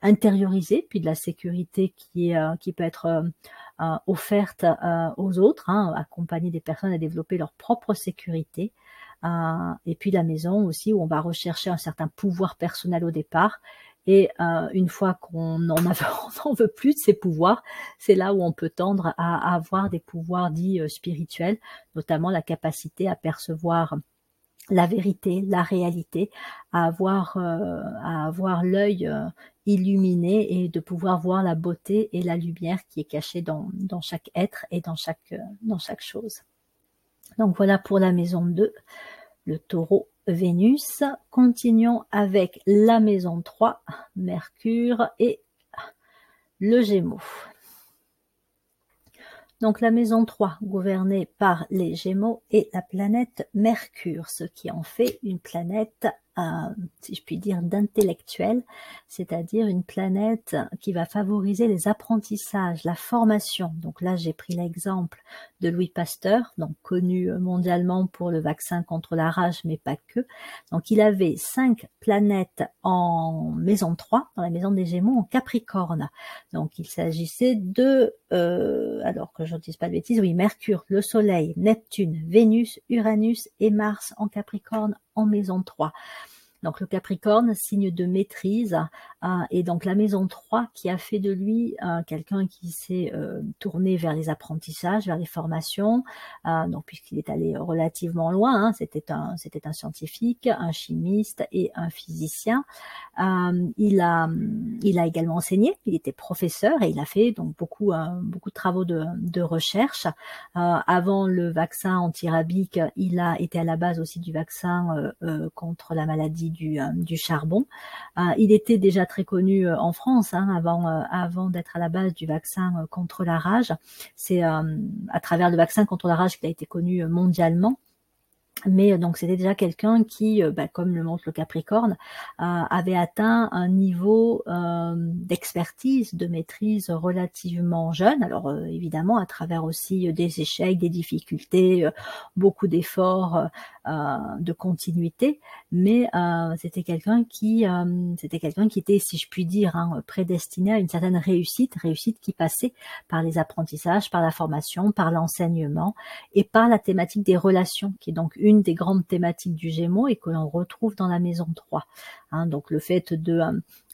intériorisée, puis de la sécurité qui, euh, peut être offerte aux autres, hein, accompagner des personnes à développer leur propre sécurité, et puis la maison aussi où on va rechercher un certain pouvoir personnel au départ. Et euh, une fois qu'on n'en [laughs] veut plus de ces pouvoirs, c'est là où on peut tendre à, avoir des pouvoirs dits euh, spirituels, notamment la capacité à percevoir la vérité, la réalité, à avoir, à avoir l'œil illuminé et de pouvoir voir la beauté et la lumière qui est cachée dans, dans chaque être et dans chaque, dans chaque chose. Donc voilà pour la maison 2, le taureau Vénus. Continuons avec la maison 3, Mercure et le Gémeaux. Donc la maison 3, gouvernée par les Gémeaux, et la planète Mercure, ce qui en fait une planète si je puis dire, d'intellectuel, c'est-à-dire une planète qui va favoriser les apprentissages, la formation. Donc là, j'ai pris l'exemple de Louis Pasteur, donc connu mondialement pour le vaccin contre la rage, mais pas que. Donc il avait cinq planètes en maison 3, dans la maison des Gémeaux, en Capricorne. Donc il s'agissait de, euh, alors que je ne dise pas de bêtises, oui, Mercure, le Soleil, Neptune, Vénus, Uranus et Mars en Capricorne en maison 3. Donc le Capricorne, signe de maîtrise, euh, et donc la maison 3 qui a fait de lui euh, quelqu'un qui s'est euh, tourné vers les apprentissages, vers les formations, donc puisqu'il est allé relativement loin, hein, c'était un c'était un scientifique, un chimiste et un physicien. il a il a également enseigné, il était professeur et il a fait donc beaucoup beaucoup de travaux de, de recherche. avant le vaccin antirabique, il a été à la base aussi du vaccin contre la maladie euh, du, charbon. Euh, il était déjà très connu euh, en France hein, avant, avant d'être à la base du vaccin contre la rage. C'est à travers le vaccin contre la rage qu'il a été connu mondialement. Mais euh, donc c'était déjà quelqu'un qui, euh, bah, comme le montre le Capricorne, euh, avait atteint un niveau d'expertise, de maîtrise relativement jeune. Alors évidemment à travers aussi des échecs, des difficultés, beaucoup d'efforts, de continuité. Mais c'était quelqu'un qui, c'était quelqu'un qui était, si je puis dire, hein, prédestiné à une certaine réussite, réussite qui passait par les apprentissages, par la formation, par l'enseignement et par la thématique des relations, qui est donc une des grandes thématiques du Gémeaux et que l'on retrouve dans la maison 3. Hein, donc le fait de, euh,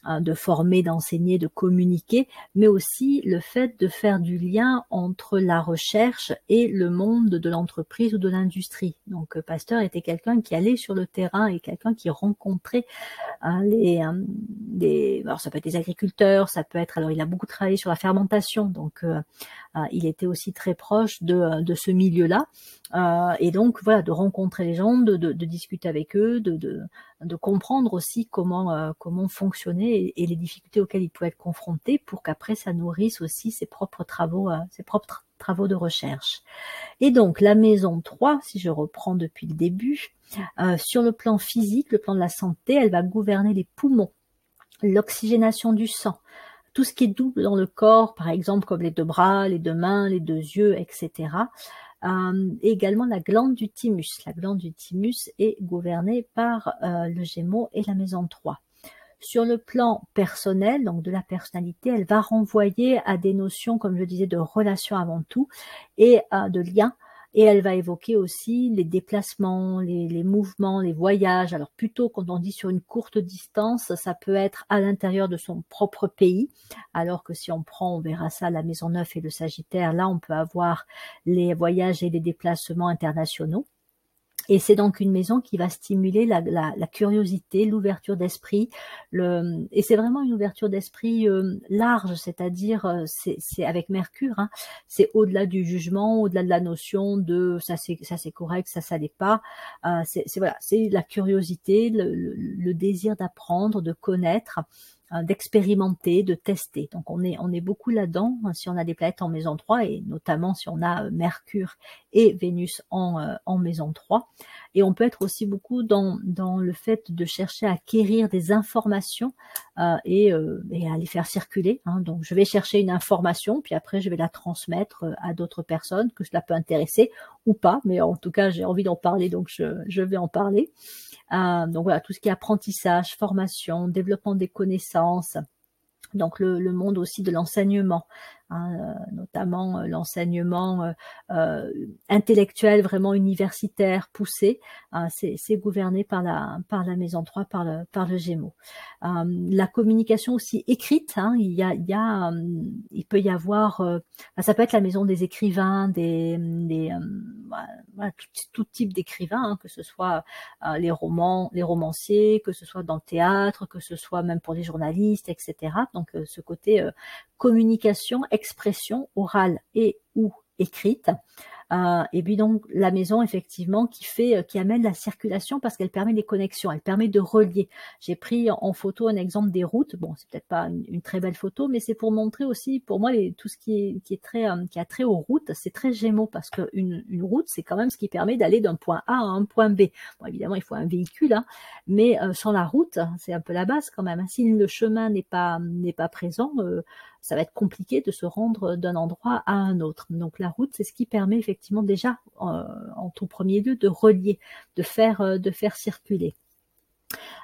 euh, de former, d'enseigner, de communiquer, mais aussi le fait de faire du lien entre la recherche et le monde de l'entreprise ou de l'industrie. Donc euh, Pasteur était quelqu'un qui allait sur le terrain et quelqu'un qui rencontrait les, des, alors ça peut être des agriculteurs, ça peut être, alors il a beaucoup travaillé sur la fermentation, donc il était aussi très proche de, de ce milieu-là. et donc voilà, de rencontrer les gens, de, de, de discuter avec eux, de, de, de comprendre aussi comment euh, comment fonctionner et, les difficultés auxquelles il peut être confronté pour qu'après ça nourrisse aussi ses propres travaux euh, ses propres travaux de recherche. Et donc la maison 3, si je reprends depuis le début, euh, sur le plan physique, le plan de la santé, elle va gouverner les poumons, l'oxygénation du sang, tout ce qui est double dans le corps, par exemple comme les deux bras, les deux mains, les deux yeux, etc. Euh, également la glande du thymus. La glande du thymus est gouvernée par euh, le Gémeaux et la maison 3. Sur le plan personnel, donc de la personnalité, elle va renvoyer à des notions, comme je disais, de relation avant tout et euh, de lien et elle va évoquer aussi les déplacements, les, mouvements, les voyages. Alors plutôt quand on dit sur une courte distance, ça peut être à l'intérieur de son propre pays, alors que si on prend, on verra ça, la Maison Neuf et le Sagittaire, là on peut avoir les voyages et les déplacements internationaux. Et c'est donc une maison qui va stimuler la, curiosité, l'ouverture d'esprit. Le, et c'est vraiment une ouverture d'esprit euh, large, c'est-à-dire euh, c'est avec Mercure. Hein, c'est au-delà du jugement, au-delà de la notion de ça c'est ça c'est correct, ça ça l'est pas. Euh, c'est voilà, c'est la curiosité, le désir d'apprendre, de connaître. Hein, d'expérimenter, de tester. Donc on est, on est beaucoup là-dedans hein, si on a des planètes en maison 3 et notamment si on a euh, Mercure et Vénus en, euh, en maison 3. Et on peut être aussi beaucoup dans, dans le fait de chercher à acquérir des informations euh, et, et, à les faire circuler. Hein. Donc je vais chercher une information, puis après je vais la transmettre à d'autres personnes que cela peut intéresser ou pas, mais en tout cas j'ai envie d'en parler, donc je, je vais en parler. Euh, donc voilà, tout ce qui est apprentissage, formation, développement des connaissances, donc le, le monde aussi de l'enseignement. Hein, euh, notamment euh, l'enseignement euh, intellectuel vraiment universitaire poussé, hein, c'est gouverné par la par la maison 3, par le par le Gémeaux. la communication aussi écrite, hein, il y a il y a il peut y avoir, ça peut être la maison des écrivains, des, des tout, type d'écrivains, que ce soit les romans, les romanciers, que ce soit dans le théâtre, que ce soit même pour les journalistes, etc. Donc ce côté communication, expression orale et ou écrite. Euh, et puis donc la maison effectivement qui fait, euh, qui amène la circulation parce qu'elle permet des connexions, elle permet de relier. J'ai pris en photo un exemple des routes. Bon, c'est peut-être pas une, très belle photo, mais c'est pour montrer aussi, pour moi, tout ce qui est, qui est très, euh, qui a trait aux routes, c'est très Gémeaux parce qu'une une route, c'est quand même ce qui permet d'aller d'un point A à un point B. Bon, évidemment, il faut un véhicule, hein, mais sans la route, c'est un peu la base quand même. Hein. Si le chemin n'est pas n'est pas présent, ça va être compliqué de se rendre d'un endroit à un autre. Donc la route, c'est ce qui permet effectivement déjà, en tout premier lieu, de relier, de faire, euh, de faire circuler.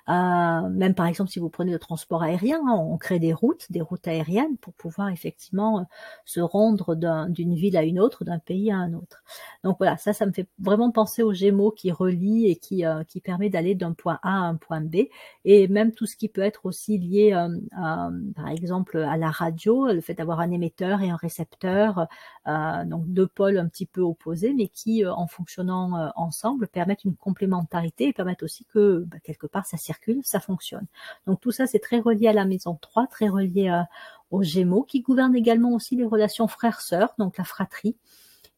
Euh, même par exemple, si vous prenez le transport aérien, hein, on crée des routes, des routes aériennes pour pouvoir effectivement euh, se rendre d'une ville à une autre, d'un pays à un autre. Donc voilà, ça, ça me fait vraiment penser aux Gémeaux qui relient et qui, euh, qui permet d'aller d'un point A à un point B. Et même tout ce qui peut être aussi lié, par exemple, à la radio, le fait d'avoir un émetteur et un récepteur, donc deux pôles un petit peu opposés, mais qui, en fonctionnant ensemble, permettent une complémentarité et permettent aussi que bah, quelque part ça circule, ça fonctionne. Donc tout ça, c'est très relié à la maison 3, très relié euh, aux Gémeaux, qui gouverne également aussi les relations frères-sœurs, donc la fratrie,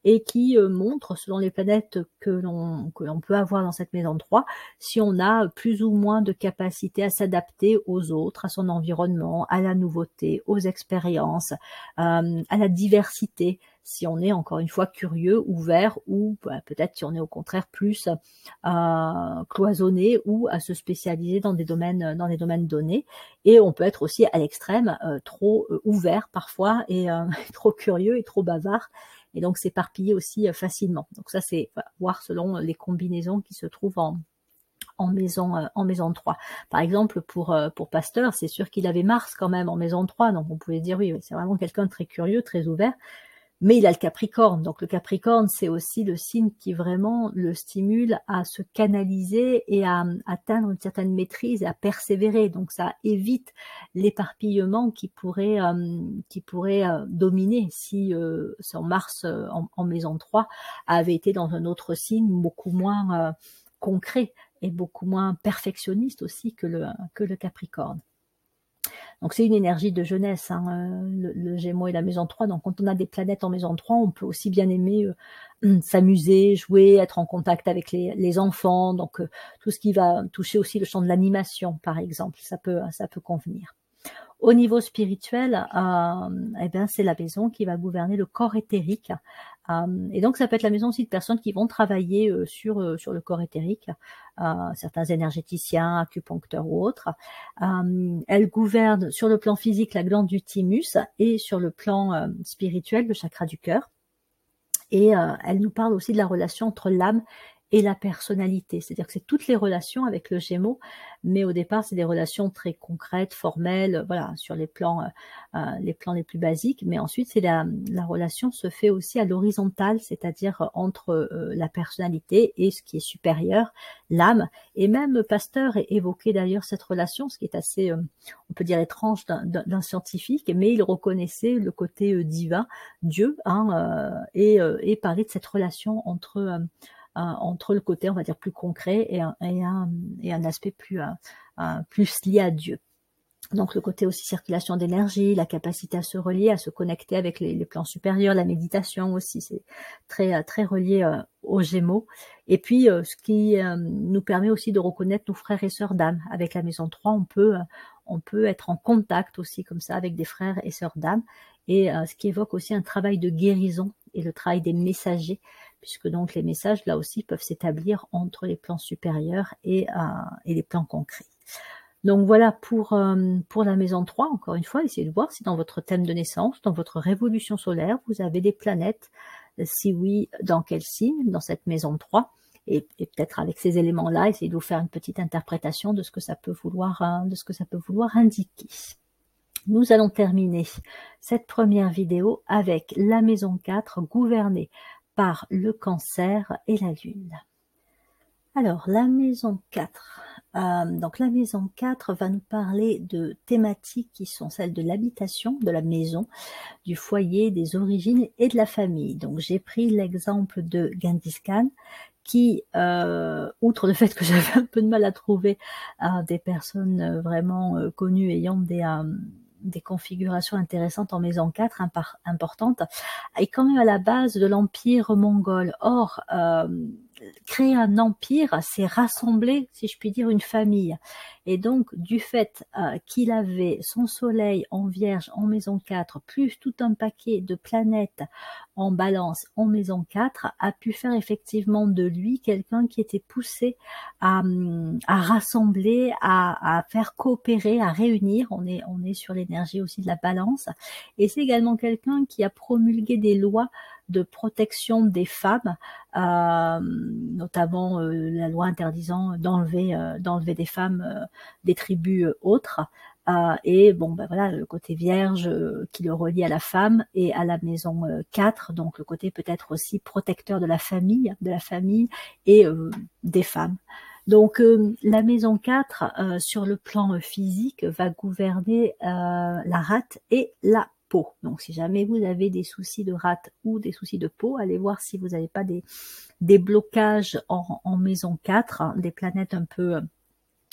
et qui euh, montre, selon les planètes que l'on que l'on peut avoir dans cette maison 3, si on a plus ou moins de capacité à s'adapter aux autres, à son environnement, à la nouveauté, aux expériences, euh, à la diversité, si on est encore une fois curieux, ouvert, ou bah, peut-être si on est au contraire plus euh, cloisonné ou à se spécialiser dans des domaines dans des domaines donnés. Et on peut être aussi à l'extrême euh, trop euh, ouvert parfois et [laughs] trop curieux et trop bavard et donc s'éparpiller aussi facilement. Donc ça c'est voir selon les combinaisons qui se trouvent en, en maison en maison 3. Par exemple, pour pour Pasteur, c'est sûr qu'il avait Mars quand même en maison 3, donc on pouvait dire oui, c'est vraiment quelqu'un de très curieux, très ouvert mais il a le Capricorne. Donc le Capricorne, c'est aussi le signe qui vraiment le stimule à se canaliser et à, atteindre une certaine maîtrise et à persévérer. Donc ça évite l'éparpillement qui pourrait euh, qui pourrait euh, dominer si euh, son Mars en, en, maison 3 avait été dans un autre signe beaucoup moins concret et beaucoup moins perfectionniste aussi que le Capricorne. Donc c'est une énergie de jeunesse, hein, euh, le, Gémeaux et la maison 3. Donc quand on a des planètes en maison 3, on peut aussi bien aimer euh, [clears throat] s'amuser, jouer, être en contact avec les, enfants. Donc euh, tout ce qui va toucher aussi le champ de l'animation, par exemple, ça peut, ça peut convenir. Au niveau spirituel, euh, eh bien, c'est la maison qui va gouverner le corps éthérique. Euh, et donc, ça peut être la maison aussi de personnes qui vont travailler euh, sur sur le corps éthérique, certains énergéticiens, acupuncteurs ou autres. elle gouverne sur le plan physique la glande du thymus et sur le plan spirituel le chakra du cœur. Et elle nous parle aussi de la relation entre l'âme et la personnalité. C'est-à-dire que c'est toutes les relations avec le Gémeaux, mais au départ, c'est des relations très concrètes, formelles, voilà, sur les plans, euh, euh, les plans les plus basiques. Mais ensuite, c'est la, la relation se fait aussi à l'horizontale, c'est-à-dire entre euh, la personnalité et ce qui est supérieur, l'âme. Et même Pasteur évoqué d'ailleurs cette relation, ce qui est assez, on peut dire étrange d'un scientifique, mais il reconnaissait le côté divin, Dieu, hein, et, et parlait de cette relation entre entre le côté, on va dire, plus concret et un, et un, et un aspect plus, plus lié à Dieu. Donc le côté aussi circulation d'énergie, la capacité à se relier, à se connecter avec les, plans supérieurs, la méditation aussi, c'est très très relié euh, aux Gémeaux. Et puis euh, ce qui euh, nous permet aussi de reconnaître nos frères et sœurs d'âme. Avec la maison 3, on peut on peut être en contact aussi comme ça avec des frères et sœurs d'âme. Et ce qui évoque aussi un travail de guérison et le travail des messagers puisque donc les messages là aussi peuvent s'établir entre les plans supérieurs et, euh, et les plans concrets. Donc voilà pour, euh, pour la maison 3, encore une fois, essayez de voir si dans votre thème de naissance, dans votre révolution solaire, vous avez des planètes, si oui, dans quel signe, dans cette maison 3, et, peut-être avec ces éléments-là, essayez de vous faire une petite interprétation de ce que ça peut vouloir, euh, de ce que ça peut vouloir indiquer. Nous allons terminer cette première vidéo avec la maison 4 gouvernée par le cancer et la lune. Alors, la maison 4. Euh, donc, la maison 4 va nous parler de thématiques qui sont celles de l'habitation, de la maison, du foyer, des origines et de la famille. Donc, j'ai pris l'exemple de Genghis Khan qui, euh, outre le fait que [laughs] j'avais un peu de mal à trouver euh, des personnes vraiment connues ayant des, des configurations intéressantes en maison 4, importantes, est quand même à la base de l'empire mongol. Or, euh, créer un empire, c'est rassembler, si je puis dire, une famille. Et donc, du fait euh, qu'il avait son soleil en vierge en maison 4, plus tout un paquet de planètes en balance en maison 4, a pu faire effectivement de lui quelqu'un qui était poussé à, à rassembler, à, à, faire coopérer, à réunir. On est, on est sur l'énergie aussi de la balance. Et c'est également quelqu'un qui a promulgué des lois de protection des femmes, euh, notamment euh, la loi interdisant d'enlever euh, d'enlever des femmes des tribus autres. et bon, ben voilà, le côté vierge qui le relie à la femme et à la maison 4, donc le côté peut-être aussi protecteur de la famille, de la famille et des femmes. Donc la maison 4, sur le plan physique, va gouverner la rate et la donc si jamais vous avez des soucis de rate ou des soucis de peau, allez voir si vous n'avez pas des, des blocages en, maison 4, hein, des planètes un peu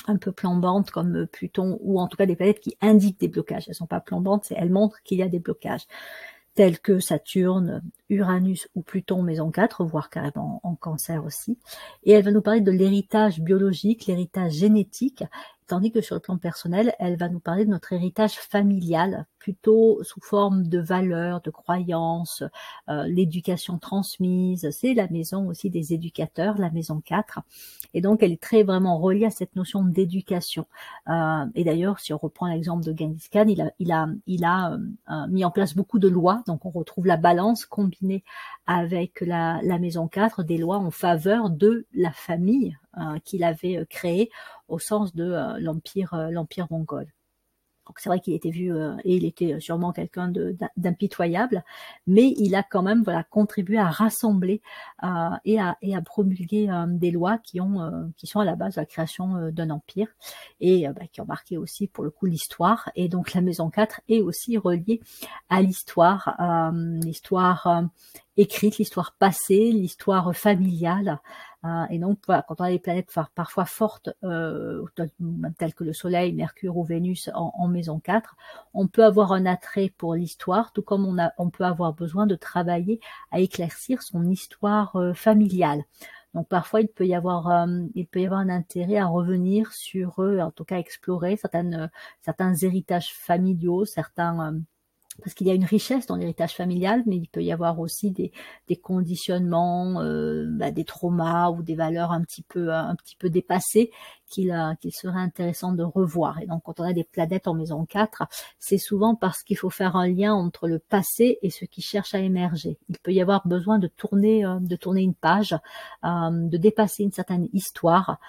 un peu flambantes comme Pluton ou en tout cas des planètes qui indiquent des blocages. Elles sont pas flambantes, elles montrent qu'il y a des blocages tels que Saturne, Uranus ou Pluton maison 4, voire carrément en cancer aussi. Et elle va nous parler de l'héritage biologique, l'héritage génétique, tandis que sur le plan personnel, elle va nous parler de notre héritage familial, plutôt sous forme de valeurs, de croyances, euh, l'éducation transmise. C'est la maison aussi des éducateurs, la maison 4. Et donc, elle est très vraiment reliée à cette notion d'éducation. Euh, et d'ailleurs, si on reprend l'exemple de Genghis Khan, il a, il a, il a euh, mis en place beaucoup de lois. Donc, on retrouve la balance combinée avec la, la maison 4, des lois en faveur de la famille qu'il avait créée au sens de euh, l'empire euh, l'empire mongol. Donc c'est vrai qu'il était vu euh, et il était sûrement quelqu'un d'impitoyable, mais il a quand même voilà contribué à rassembler et, à, et à promulguer des lois qui ont qui sont à la base de la création d'un empire et bah, qui ont marqué aussi pour le coup l'histoire. Et donc la maison 4 est aussi reliée à l'histoire, l'histoire écrite, l'histoire passée, l'histoire familiale. Euh, et donc, voilà, quand on a des planètes parfois fortes, euh, telles que le Soleil, Mercure ou Vénus en, maison 4, on peut avoir un attrait pour l'histoire, tout comme on, a, on peut avoir besoin de travailler à éclaircir son histoire euh, familiale. Donc parfois il peut y avoir il peut y avoir un intérêt à revenir sur eux, en tout cas explorer certaines certains héritages familiaux, certains parce qu'il y a une richesse dans l'héritage familial, mais il peut y avoir aussi des, conditionnements, euh, bah, des traumas ou des valeurs un petit peu un dépassées qu'il serait intéressant de revoir. Et donc quand on a des planètes en maison 4, c'est souvent parce qu'il faut faire un lien entre le passé et ce qui cherche à émerger. Il peut y avoir besoin de tourner euh, une page, euh, de dépasser une certaine histoire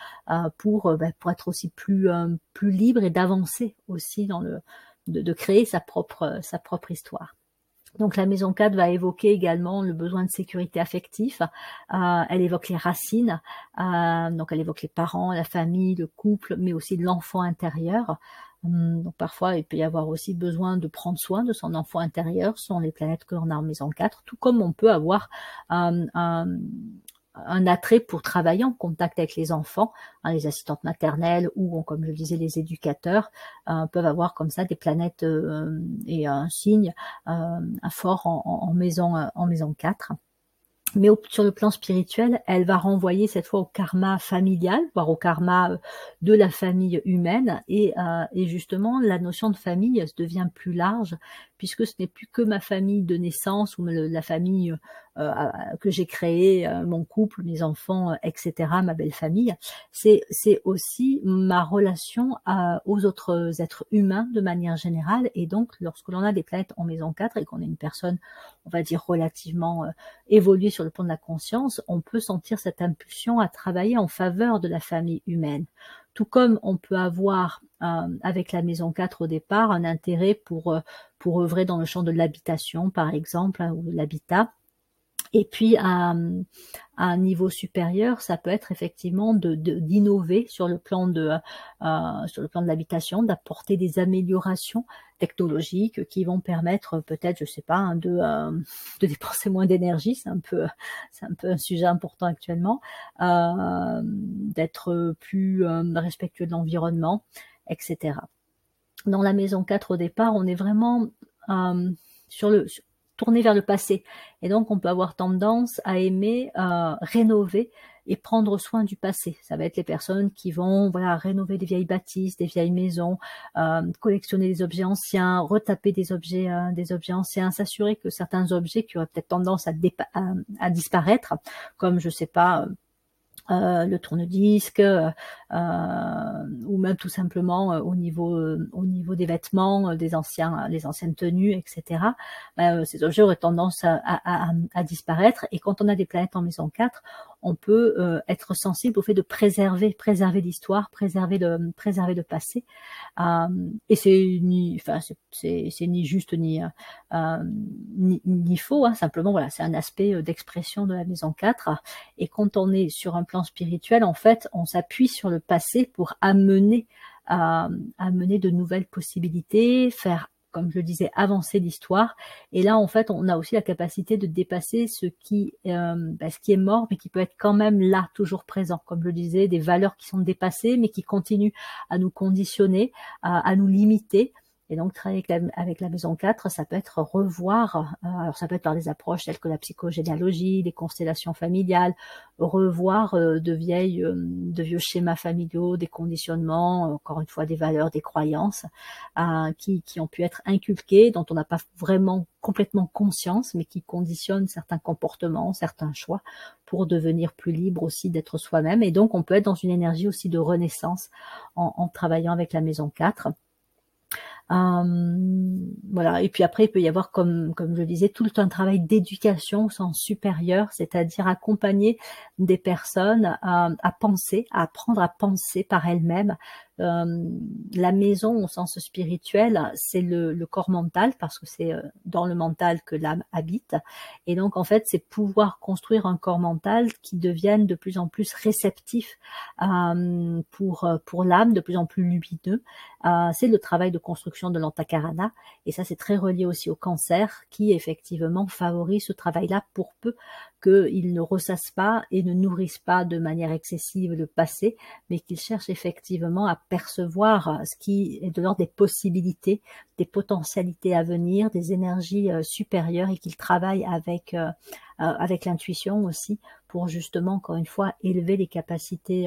pour bah, pour être aussi plus libre et d'avancer aussi dans le de, créer sa propre, sa propre histoire. Donc la maison 4 va évoquer également le besoin de sécurité affective. Euh, elle évoque les racines, euh, donc elle évoque les parents, la famille, le couple, mais aussi l'enfant intérieur. Hum, donc parfois il peut y avoir aussi besoin de prendre soin de son enfant intérieur, ce sont les planètes que l'on a en maison 4, tout comme on peut avoir un, un attrait pour travailler en contact avec les enfants, hein, les assistantes maternelles ou, comme je disais, les éducateurs euh, peuvent avoir comme ça des planètes euh, et un signe euh, fort en, maison en maison 4 mais sur le plan spirituel, elle va renvoyer cette fois au karma familial, voire au karma de la famille humaine, et, et justement la notion de famille devient plus large puisque ce n'est plus que ma famille de naissance ou la famille euh, que j'ai créée, euh, mon couple, mes enfants, euh, etc., ma belle famille. C'est c'est aussi ma relation aux autres êtres humains de manière générale. Et donc, lorsque l'on a des planètes en maison 4 et qu'on est une personne, on va dire relativement évoluée sur le plan de la conscience, on peut sentir cette impulsion à travailler en faveur de la famille humaine. Tout comme on peut avoir euh, avec la maison 4 au départ un intérêt pour, euh, pour œuvrer dans le champ de l'habitation, par exemple, hein, ou l'habitat. Et puis à, un niveau supérieur, ça peut être effectivement de d'innover sur le plan de euh, sur le plan de l'habitation, d'apporter des améliorations technologiques qui vont permettre peut-être, je sais pas, hein, de euh, de dépenser moins d'énergie. C'est un peu c'est un peu un sujet important actuellement, euh, d'être plus respectueux de l'environnement, etc. dans la maison 4 au départ, on est vraiment euh, sur le tourné vers le passé. Et donc, on peut avoir tendance à aimer euh, rénover et prendre soin du passé. Ça va être les personnes qui vont voilà rénover des vieilles bâtisses, des vieilles maisons, euh, collectionner des objets anciens, retaper des objets des objets anciens, s'assurer que certains objets qui auraient peut-être tendance à, disparaître, comme je sais pas euh, le tourne-disque, euh, ou même tout simplement euh, au niveau au niveau des vêtements, des anciens les anciennes tenues, etc. ces objets auraient tendance à, à, à, disparaître. Et quand on a des planètes en maison 4, on peut euh, être sensible au fait de préserver, préserver l'histoire, préserver le, préserver le passé. Euh, et c'est ni, enfin c'est, ni juste ni, euh, ni, ni, faux. Hein, simplement voilà, c'est un aspect d'expression de la maison 4. Et quand on est sur un plan spirituel, en fait, on s'appuie sur le passé pour amener amener de nouvelles possibilités, faire comme je le disais, avancer l'histoire. Et là, en fait, on a aussi la capacité de dépasser ce qui, euh, bah, ce qui est mort, mais qui peut être quand même là, toujours présent. Comme je le disais, des valeurs qui sont dépassées, mais qui continuent à nous conditionner, à nous limiter. Et donc, travailler avec la, maison 4, ça peut être revoir, euh, alors ça peut être par des approches telles que la psychogénéalogie, les constellations familiales, revoir euh, de vieilles, euh, de vieux schémas familiaux, des conditionnements, encore une fois des valeurs, des croyances, qui, qui ont pu être inculquées, dont on n'a pas vraiment complètement conscience, mais qui conditionnent certains comportements, certains choix, pour devenir plus libre aussi d'être soi-même. Et donc, on peut être dans une énergie aussi de renaissance en, en travaillant avec la maison 4. Euh, voilà. Et puis après, il peut y avoir, comme, comme je le disais, tout un travail d'éducation au sens supérieur, c'est-à-dire accompagner des personnes à, à penser, à apprendre à penser par elles-mêmes, euh, la maison au sens spirituel, c'est le, corps mental parce que c'est euh, dans le mental que l'âme habite. Et donc en fait, c'est pouvoir construire un corps mental qui devienne de plus en plus réceptif euh, pour pour l'âme, de plus en plus lumineux. c'est le travail de construction de l'antakarana et ça c'est très relié aussi au cancer qui effectivement favorise ce travail-là pour peu qu'ils ne ressassent pas et ne nourrissent pas de manière excessive le passé, mais qu'ils cherchent effectivement à percevoir ce qui est de l'ordre des possibilités, des potentialités à venir, des énergies euh, supérieures et qu'ils travaillent avec euh, euh, avec l'intuition aussi pour justement encore une fois élever les capacités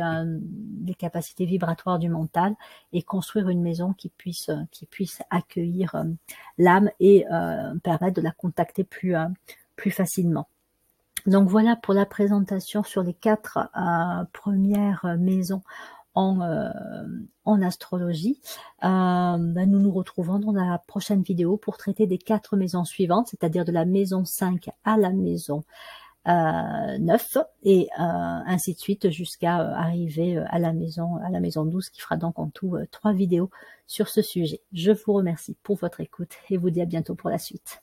les capacités vibratoires du mental et construire une maison qui puisse qui puisse accueillir l'âme et permettre de la contacter plus plus facilement. Donc voilà pour la présentation sur les quatre euh, premières maisons en, euh, en astrologie. Euh, ben, nous nous retrouvons dans la prochaine vidéo pour traiter des quatre maisons suivantes, c'est-à-dire de la maison 5 à la maison 9 et ainsi de suite jusqu'à arriver à la maison à la maison 12 qui fera donc en tout trois vidéos sur ce sujet. Je vous remercie pour votre écoute et vous dis à bientôt pour la suite.